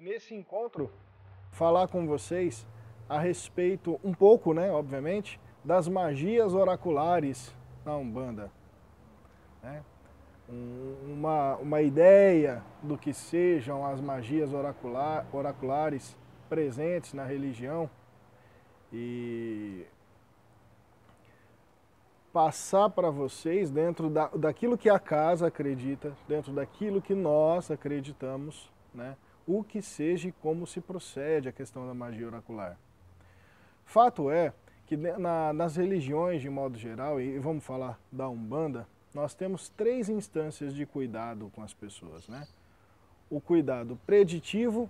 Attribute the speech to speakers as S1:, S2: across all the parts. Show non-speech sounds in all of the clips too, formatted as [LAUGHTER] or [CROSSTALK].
S1: Nesse encontro, falar com vocês a respeito, um pouco, né, obviamente, das magias oraculares na Umbanda. Né? uma, uma ideia do que sejam as magias oracular, oraculares presentes na religião e passar para vocês dentro da, daquilo que a casa acredita, dentro daquilo que nós acreditamos, né, o que seja e como se procede a questão da magia oracular. Fato é que na, nas religiões de modo geral, e vamos falar da Umbanda, nós temos três instâncias de cuidado com as pessoas, né? O cuidado preditivo,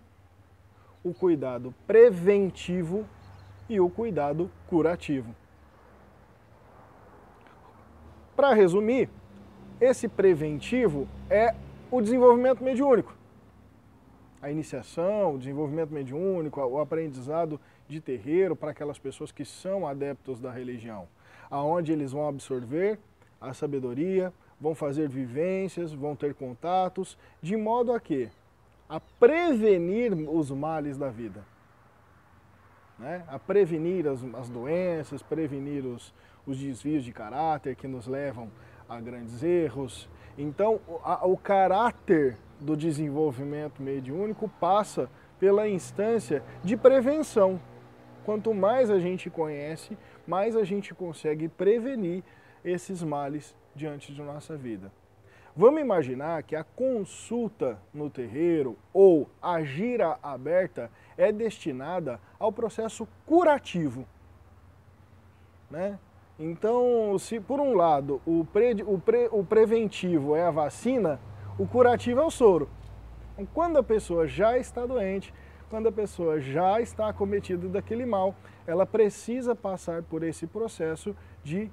S1: o cuidado preventivo e o cuidado curativo. Para resumir, esse preventivo é o desenvolvimento mediúnico. A iniciação, o desenvolvimento mediúnico, o aprendizado de terreiro para aquelas pessoas que são adeptos da religião, aonde eles vão absorver a sabedoria, vão fazer vivências, vão ter contatos, de modo a que a prevenir os males da vida. Né? A prevenir as, as doenças, prevenir os, os desvios de caráter que nos levam a grandes erros. Então, a, o caráter do desenvolvimento mediúnico passa pela instância de prevenção. Quanto mais a gente conhece, mais a gente consegue prevenir esses males diante de nossa vida. Vamos imaginar que a consulta no terreiro ou a gira aberta é destinada ao processo curativo. Né? Então, se por um lado o, pre, o, pre, o preventivo é a vacina, o curativo é o soro. Então, quando a pessoa já está doente, quando a pessoa já está acometida daquele mal, ela precisa passar por esse processo de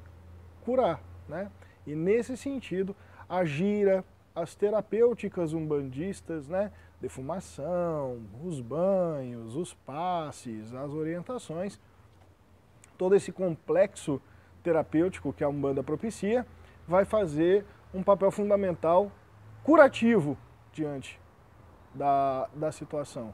S1: curar. Né? E nesse sentido, a gira, as terapêuticas umbandistas, né? defumação, os banhos, os passes, as orientações, todo esse complexo terapêutico que a Umbanda propicia, vai fazer um papel fundamental curativo diante da, da situação.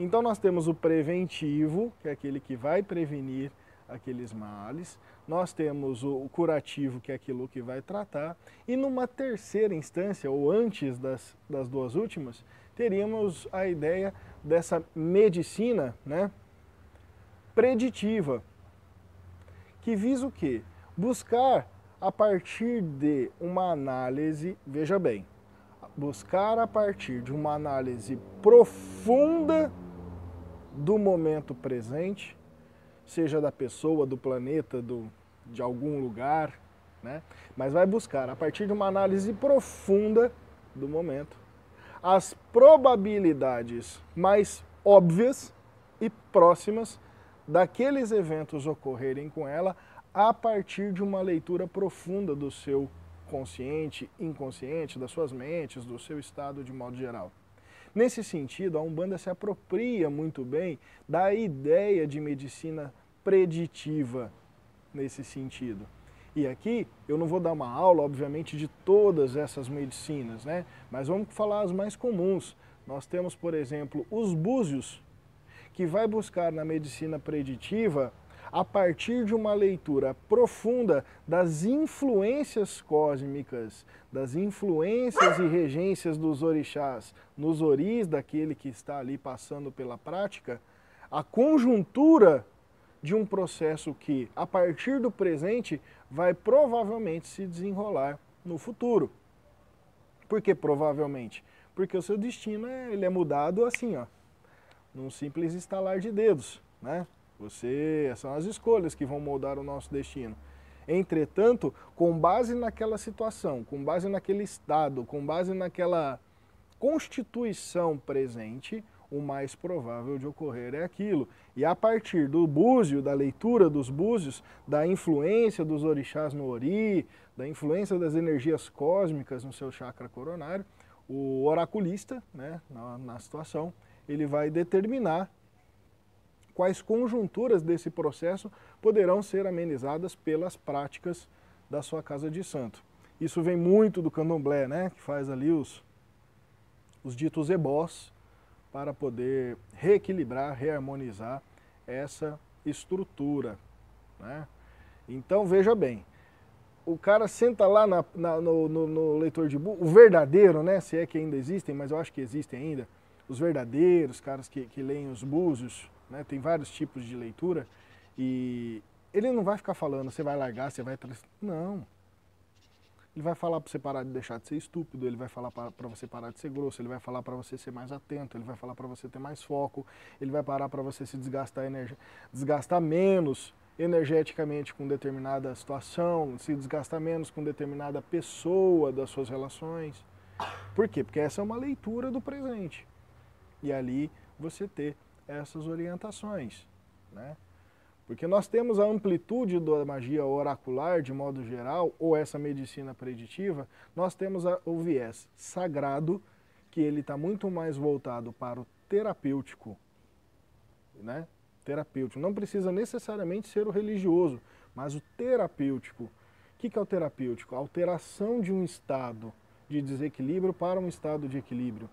S1: Então nós temos o preventivo, que é aquele que vai prevenir aqueles males, nós temos o curativo, que é aquilo que vai tratar, e numa terceira instância, ou antes das, das duas últimas, teríamos a ideia dessa medicina né, preditiva, que visa o quê? Buscar a partir de uma análise, veja bem, buscar a partir de uma análise profunda do momento presente, seja da pessoa, do planeta, do, de algum lugar, né? mas vai buscar, a partir de uma análise profunda do momento, as probabilidades mais óbvias e próximas daqueles eventos ocorrerem com ela a partir de uma leitura profunda do seu consciente, inconsciente, das suas mentes, do seu estado de modo geral. Nesse sentido, a Umbanda se apropria muito bem da ideia de medicina preditiva nesse sentido. E aqui eu não vou dar uma aula, obviamente, de todas essas medicinas, né? mas vamos falar as mais comuns. Nós temos, por exemplo, os búzios, que vai buscar na medicina preditiva a partir de uma leitura profunda das influências cósmicas, das influências e regências dos orixás nos oris daquele que está ali passando pela prática, a conjuntura de um processo que, a partir do presente, vai provavelmente se desenrolar no futuro. Por que provavelmente? Porque o seu destino é, ele é mudado assim, ó, num simples estalar de dedos, né? Você, são as escolhas que vão moldar o nosso destino. Entretanto, com base naquela situação, com base naquele estado, com base naquela constituição presente, o mais provável de ocorrer é aquilo. E a partir do búzio, da leitura dos búzios, da influência dos orixás no ori, da influência das energias cósmicas no seu chakra coronário, o oraculista, né, na, na situação, ele vai determinar quais conjunturas desse processo poderão ser amenizadas pelas práticas da sua casa de santo. Isso vem muito do candomblé, né, que faz ali os, os ditos ebós, para poder reequilibrar, reharmonizar essa estrutura. Né? Então veja bem, o cara senta lá na, na, no, no, no, leitor de búzios, o verdadeiro, né? Se é que ainda existem, mas eu acho que existem ainda, os verdadeiros, caras que, que leem os búzios, né? Tem vários tipos de leitura e ele não vai ficar falando, você vai largar, você vai... Não. Ele vai falar para você parar de deixar de ser estúpido, ele vai falar para você parar de ser grosso, ele vai falar para você ser mais atento, ele vai falar para você ter mais foco, ele vai parar para você se desgastar, energia, desgastar menos energeticamente com determinada situação, se desgastar menos com determinada pessoa das suas relações. Por quê? Porque essa é uma leitura do presente. E ali você ter essas orientações, né? Porque nós temos a amplitude da magia oracular, de modo geral, ou essa medicina preditiva, nós temos a, o viés sagrado, que ele está muito mais voltado para o terapêutico, né? Terapêutico. Não precisa necessariamente ser o religioso, mas o terapêutico. O que, que é o terapêutico? A alteração de um estado de desequilíbrio para um estado de equilíbrio.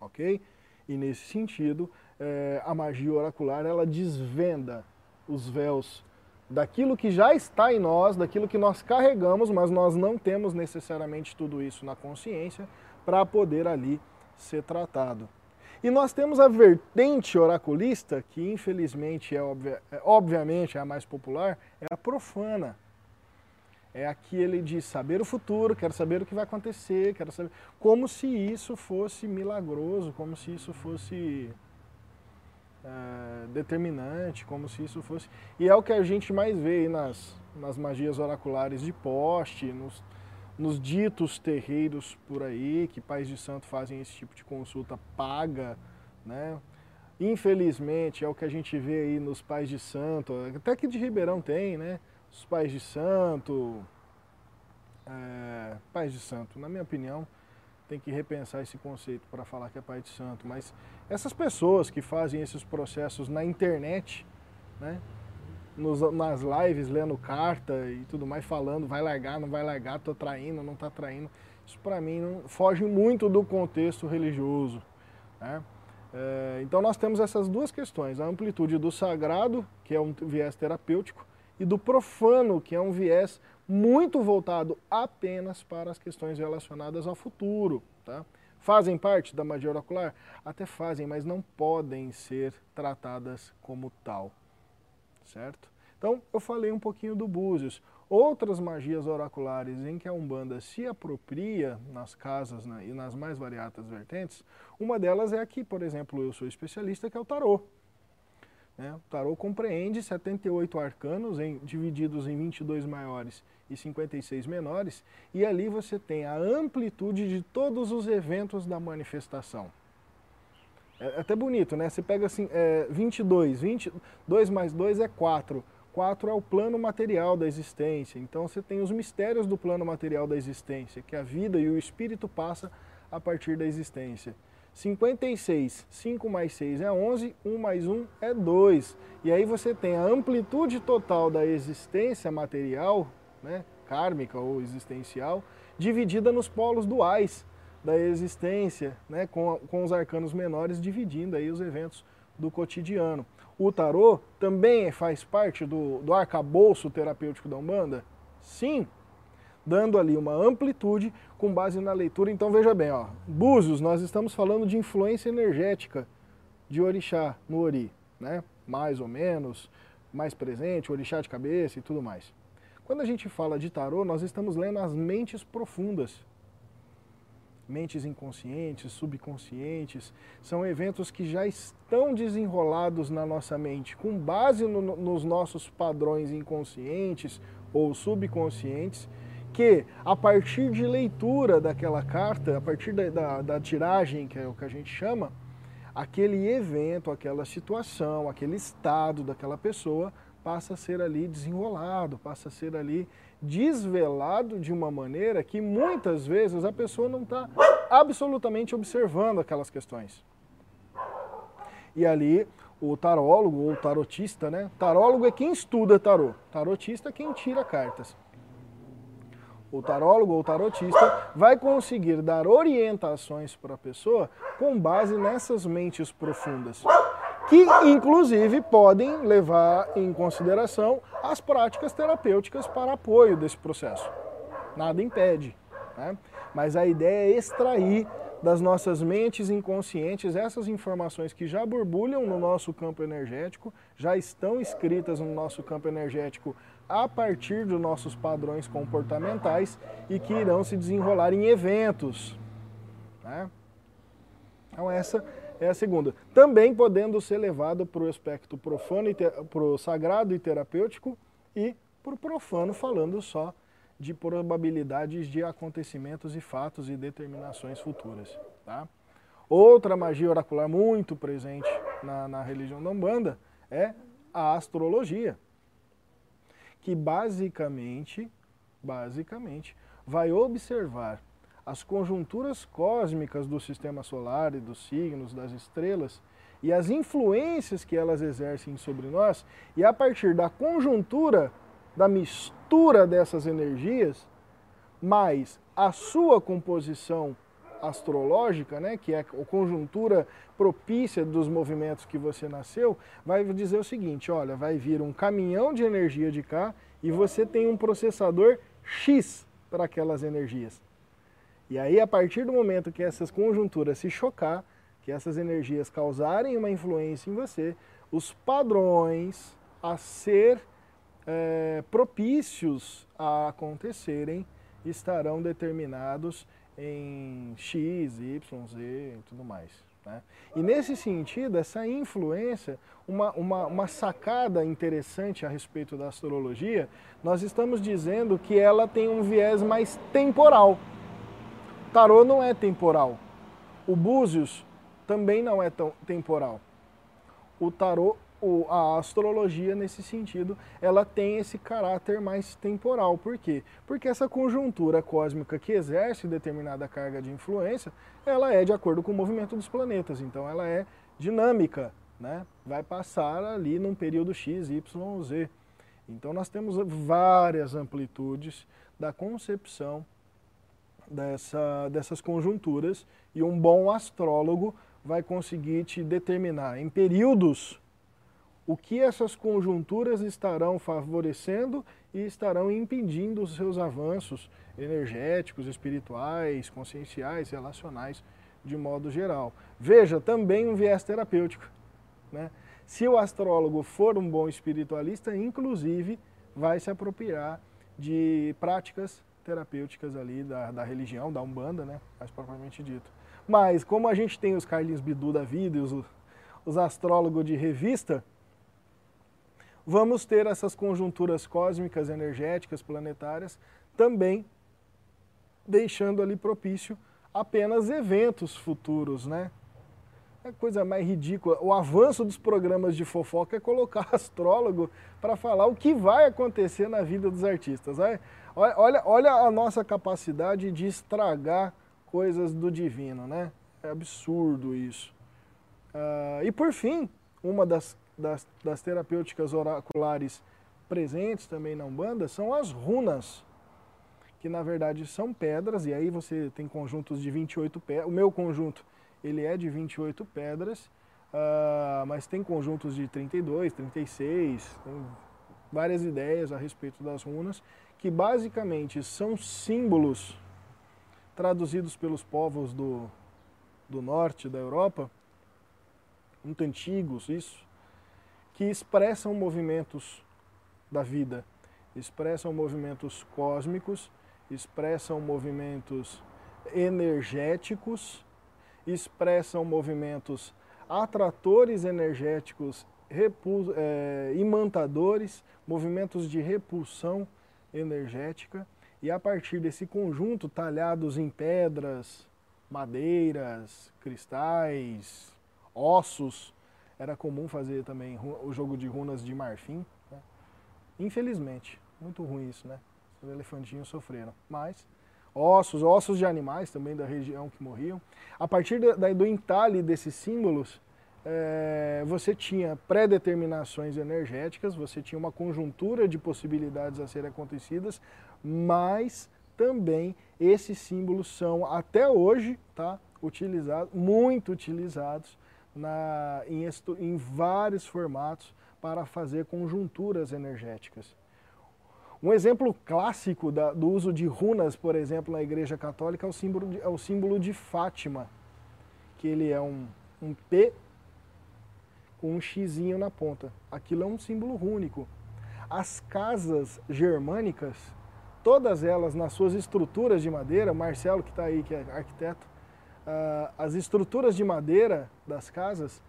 S1: Ok? E nesse sentido, é, a magia oracular ela desvenda os véus daquilo que já está em nós, daquilo que nós carregamos, mas nós não temos necessariamente tudo isso na consciência para poder ali ser tratado. E nós temos a vertente oraculista, que infelizmente é, obvia, é obviamente é a mais popular, é a profana. É aquele de saber o futuro, quero saber o que vai acontecer, quero saber. Como se isso fosse milagroso, como se isso fosse é, determinante, como se isso fosse. E é o que a gente mais vê aí nas, nas magias oraculares de poste, nos, nos ditos terreiros por aí, que pais de santo fazem esse tipo de consulta paga, né? Infelizmente é o que a gente vê aí nos pais de santo, até que de Ribeirão tem, né? Os pais de santo, é, pais de santo, na minha opinião, tem que repensar esse conceito para falar que é pai de santo. Mas essas pessoas que fazem esses processos na internet, né? Nos, nas lives, lendo carta e tudo mais, falando, vai largar, não vai largar, tô traindo, não tá traindo. Isso para mim não, foge muito do contexto religioso. Né? É, então nós temos essas duas questões, a amplitude do sagrado, que é um viés terapêutico, e do profano, que é um viés muito voltado apenas para as questões relacionadas ao futuro. Tá? Fazem parte da magia oracular? Até fazem, mas não podem ser tratadas como tal. Certo? Então, eu falei um pouquinho do Búzios. Outras magias oraculares em que a Umbanda se apropria nas casas né, e nas mais variadas vertentes, uma delas é aqui, por exemplo, eu sou especialista, que é o tarô. Né? O tarô compreende 78 arcanos em, divididos em 22 maiores e 56 menores, e ali você tem a amplitude de todos os eventos da manifestação. É, é até bonito, né? Você pega assim, é, 22, 20, 2 mais 2 é 4. 4 é o plano material da existência. Então você tem os mistérios do plano material da existência, que a vida e o espírito passa a partir da existência. 56, 5 mais 6 é 11, 1 mais 1 é 2. E aí você tem a amplitude total da existência material, né, kármica ou existencial, dividida nos polos duais da existência, né, com, com os arcanos menores dividindo aí os eventos do cotidiano. O tarô também faz parte do, do arcabouço terapêutico da Umbanda? Sim, dando ali uma amplitude com base na leitura. Então veja bem, ó, Búzios, nós estamos falando de influência energética de orixá no ori, né? mais ou menos, mais presente, orixá de cabeça e tudo mais. Quando a gente fala de tarô, nós estamos lendo as mentes profundas. Mentes inconscientes, subconscientes, são eventos que já estão desenrolados na nossa mente, com base no, nos nossos padrões inconscientes ou subconscientes, que a partir de leitura daquela carta, a partir da, da, da tiragem, que é o que a gente chama, aquele evento, aquela situação, aquele estado daquela pessoa passa a ser ali desenrolado, passa a ser ali desvelado de uma maneira que muitas vezes a pessoa não está absolutamente observando aquelas questões. E ali o tarólogo ou tarotista, né? Tarólogo é quem estuda tarô, tarotista é quem tira cartas. O tarólogo ou tarotista vai conseguir dar orientações para a pessoa com base nessas mentes profundas, que inclusive podem levar em consideração as práticas terapêuticas para apoio desse processo. Nada impede. Né? Mas a ideia é extrair das nossas mentes inconscientes essas informações que já borbulham no nosso campo energético, já estão escritas no nosso campo energético a partir dos nossos padrões comportamentais e que irão se desenrolar em eventos. Né? Então essa é a segunda. Também podendo ser levado para o aspecto profano, para o sagrado e terapêutico e para o profano falando só de probabilidades de acontecimentos e fatos e determinações futuras. Tá? Outra magia oracular muito presente na, na religião da Umbanda é a astrologia, que basicamente, basicamente vai observar as conjunturas cósmicas do sistema solar e dos signos, das estrelas, e as influências que elas exercem sobre nós, e a partir da conjuntura da mistura dessas energias, mais a sua composição astrológica, né, que é a conjuntura propícia dos movimentos que você nasceu, vai dizer o seguinte, olha, vai vir um caminhão de energia de cá e você tem um processador X para aquelas energias. E aí, a partir do momento que essas conjunturas se chocar, que essas energias causarem uma influência em você, os padrões a ser é, propícios a acontecerem estarão determinados em X, Y, Z e tudo mais. Né? E nesse sentido, essa influência, uma, uma, uma sacada interessante a respeito da astrologia, nós estamos dizendo que ela tem um viés mais temporal. Tarô não é temporal. O Búzios também não é tão temporal. O tarô a astrologia, nesse sentido, ela tem esse caráter mais temporal. Por quê? Porque essa conjuntura cósmica que exerce determinada carga de influência, ela é de acordo com o movimento dos planetas. Então, ela é dinâmica, né? vai passar ali num período X, Y, Z. Então, nós temos várias amplitudes da concepção dessa, dessas conjunturas e um bom astrólogo vai conseguir te determinar em períodos o que essas conjunturas estarão favorecendo e estarão impedindo os seus avanços energéticos, espirituais, conscienciais, relacionais, de modo geral. Veja, também um viés terapêutico. Né? Se o astrólogo for um bom espiritualista, inclusive vai se apropriar de práticas terapêuticas ali da, da religião, da Umbanda, né? mais propriamente dito. Mas como a gente tem os Carlinhos Bidu da vida e os, os astrólogos de revista, vamos ter essas conjunturas cósmicas, energéticas, planetárias, também deixando ali propício apenas eventos futuros, né? É coisa mais ridícula. O avanço dos programas de fofoca é colocar [LAUGHS] astrólogo para falar o que vai acontecer na vida dos artistas. Olha, olha a nossa capacidade de estragar coisas do divino, né? É absurdo isso. Uh, e por fim, uma das das, das terapêuticas oraculares presentes também na Umbanda são as runas, que na verdade são pedras, e aí você tem conjuntos de 28 pedras. O meu conjunto ele é de 28 pedras, uh, mas tem conjuntos de 32, 36, tem várias ideias a respeito das runas, que basicamente são símbolos traduzidos pelos povos do, do norte da Europa, muito antigos, isso, que expressam movimentos da vida, expressam movimentos cósmicos, expressam movimentos energéticos, expressam movimentos atratores energéticos é, imantadores, movimentos de repulsão energética, e a partir desse conjunto, talhados em pedras, madeiras, cristais, ossos, era comum fazer também o jogo de runas de marfim. Né? Infelizmente, muito ruim isso, né? Os elefantinhos sofreram. Mas ossos, ossos de animais também da região que morriam. A partir da, do entalhe desses símbolos, é, você tinha pré-determinações energéticas, você tinha uma conjuntura de possibilidades a serem acontecidas, mas também esses símbolos são até hoje tá, utilizados, muito utilizados na, em, em vários formatos para fazer conjunturas energéticas. Um exemplo clássico da, do uso de runas, por exemplo, na Igreja Católica é o símbolo de, é o símbolo de Fátima, que ele é um, um P com um xizinho na ponta. Aquilo é um símbolo rúnico. As casas germânicas, todas elas nas suas estruturas de madeira, Marcelo que está aí, que é arquiteto, uh, as estruturas de madeira das casas,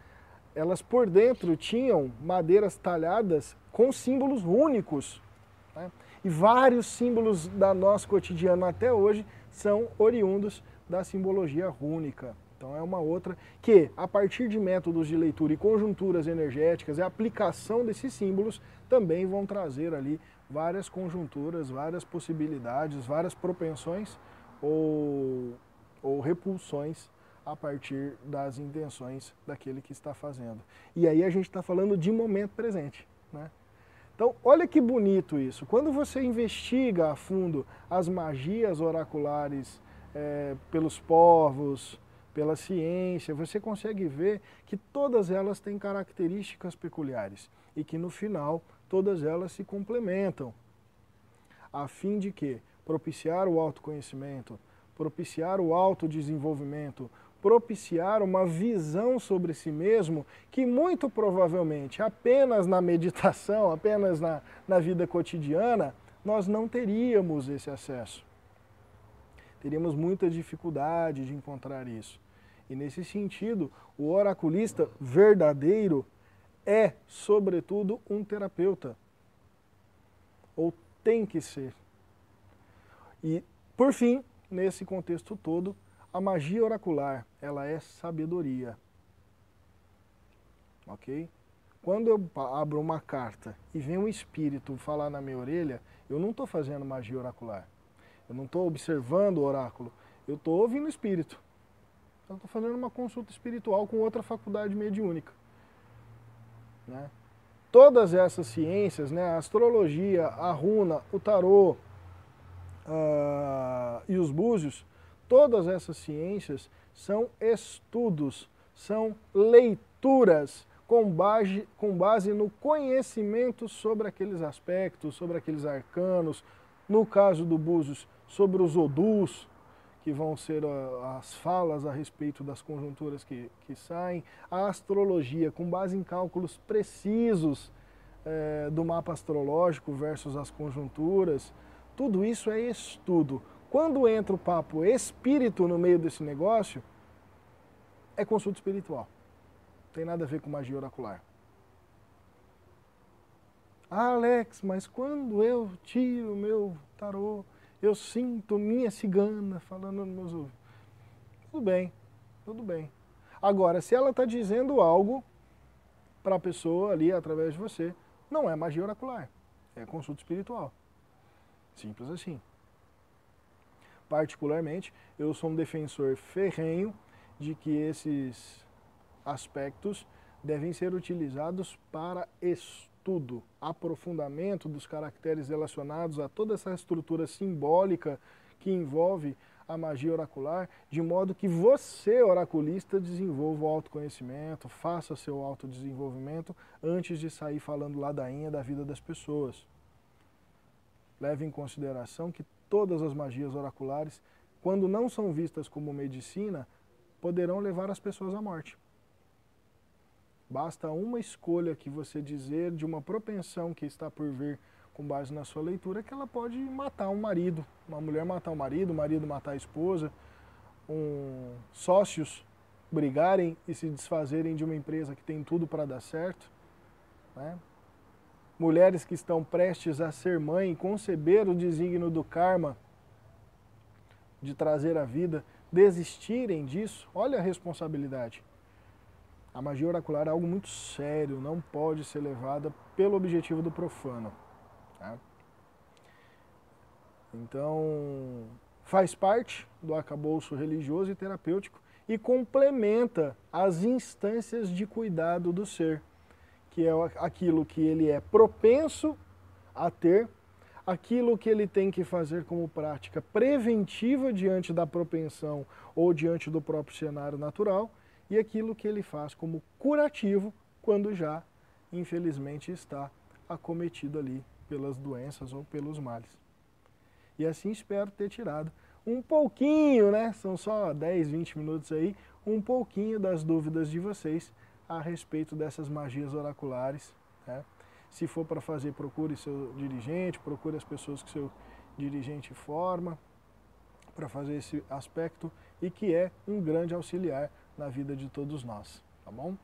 S1: elas por dentro tinham madeiras talhadas com símbolos únicos. Né? E vários símbolos da nosso cotidiano até hoje são oriundos da simbologia rúnica. Então é uma outra que, a partir de métodos de leitura e conjunturas energéticas, a aplicação desses símbolos também vão trazer ali várias conjunturas, várias possibilidades, várias propensões ou, ou repulsões a partir das intenções daquele que está fazendo. E aí a gente está falando de momento presente. Né? Então, olha que bonito isso. Quando você investiga a fundo as magias oraculares é, pelos povos, pela ciência, você consegue ver que todas elas têm características peculiares e que no final todas elas se complementam, a fim de que propiciar o autoconhecimento, propiciar o autodesenvolvimento, propiciar uma visão sobre si mesmo que muito provavelmente apenas na meditação, [LAUGHS] apenas na, na vida cotidiana, nós não teríamos esse acesso. Teríamos muita dificuldade de encontrar isso. E nesse sentido, o oraculista verdadeiro é, sobretudo, um terapeuta. Ou tem que ser. E, por fim, nesse contexto todo, a magia oracular, ela é sabedoria. Ok? Quando eu abro uma carta e vem um espírito falar na minha orelha, eu não estou fazendo magia oracular. Eu não estou observando o oráculo. Eu estou ouvindo o espírito. Eu estou fazendo uma consulta espiritual com outra faculdade mediúnica. Né? Todas essas ciências, né, a astrologia, a runa, o tarô uh, e os búzios, todas essas ciências são estudos, são leituras com base, com base no conhecimento sobre aqueles aspectos, sobre aqueles arcanos, no caso do Búzios, sobre os odus, que vão ser as falas a respeito das conjunturas que, que saem, a astrologia com base em cálculos precisos é, do mapa astrológico versus as conjunturas, tudo isso é estudo. Quando entra o papo espírito no meio desse negócio, é consulta espiritual. Não tem nada a ver com magia oracular. Ah, Alex, mas quando eu tiro meu tarô, eu sinto minha cigana falando nos meus ouvidos. Tudo bem, tudo bem. Agora, se ela está dizendo algo para a pessoa ali através de você, não é magia oracular, é consulta espiritual. Simples assim. Particularmente, eu sou um defensor ferrenho de que esses aspectos devem ser utilizados para estudo aprofundamento dos caracteres relacionados a toda essa estrutura simbólica que envolve a magia oracular, de modo que você, oraculista, desenvolva o autoconhecimento, faça seu autodesenvolvimento antes de sair falando ladainha da vida das pessoas. Leve em consideração que todas as magias oraculares, quando não são vistas como medicina, poderão levar as pessoas à morte. Basta uma escolha que você dizer de uma propensão que está por vir com base na sua leitura que ela pode matar um marido, uma mulher matar o um marido, o um marido matar a esposa, um, sócios brigarem e se desfazerem de uma empresa que tem tudo para dar certo. Né? Mulheres que estão prestes a ser mãe, conceber o desígnio do karma de trazer a vida, desistirem disso, olha a responsabilidade. A magia oracular é algo muito sério, não pode ser levada pelo objetivo do profano. Tá? Então, faz parte do acabouço religioso e terapêutico e complementa as instâncias de cuidado do ser, que é aquilo que ele é propenso a ter, aquilo que ele tem que fazer como prática preventiva diante da propensão ou diante do próprio cenário natural e aquilo que ele faz como curativo quando já, infelizmente, está acometido ali pelas doenças ou pelos males. E assim espero ter tirado um pouquinho, né? São só 10, 20 minutos aí, um pouquinho das dúvidas de vocês a respeito dessas magias oraculares. Né? Se for para fazer, procure seu dirigente, procure as pessoas que seu dirigente forma para fazer esse aspecto e que é um grande auxiliar na vida de todos nós, tá bom?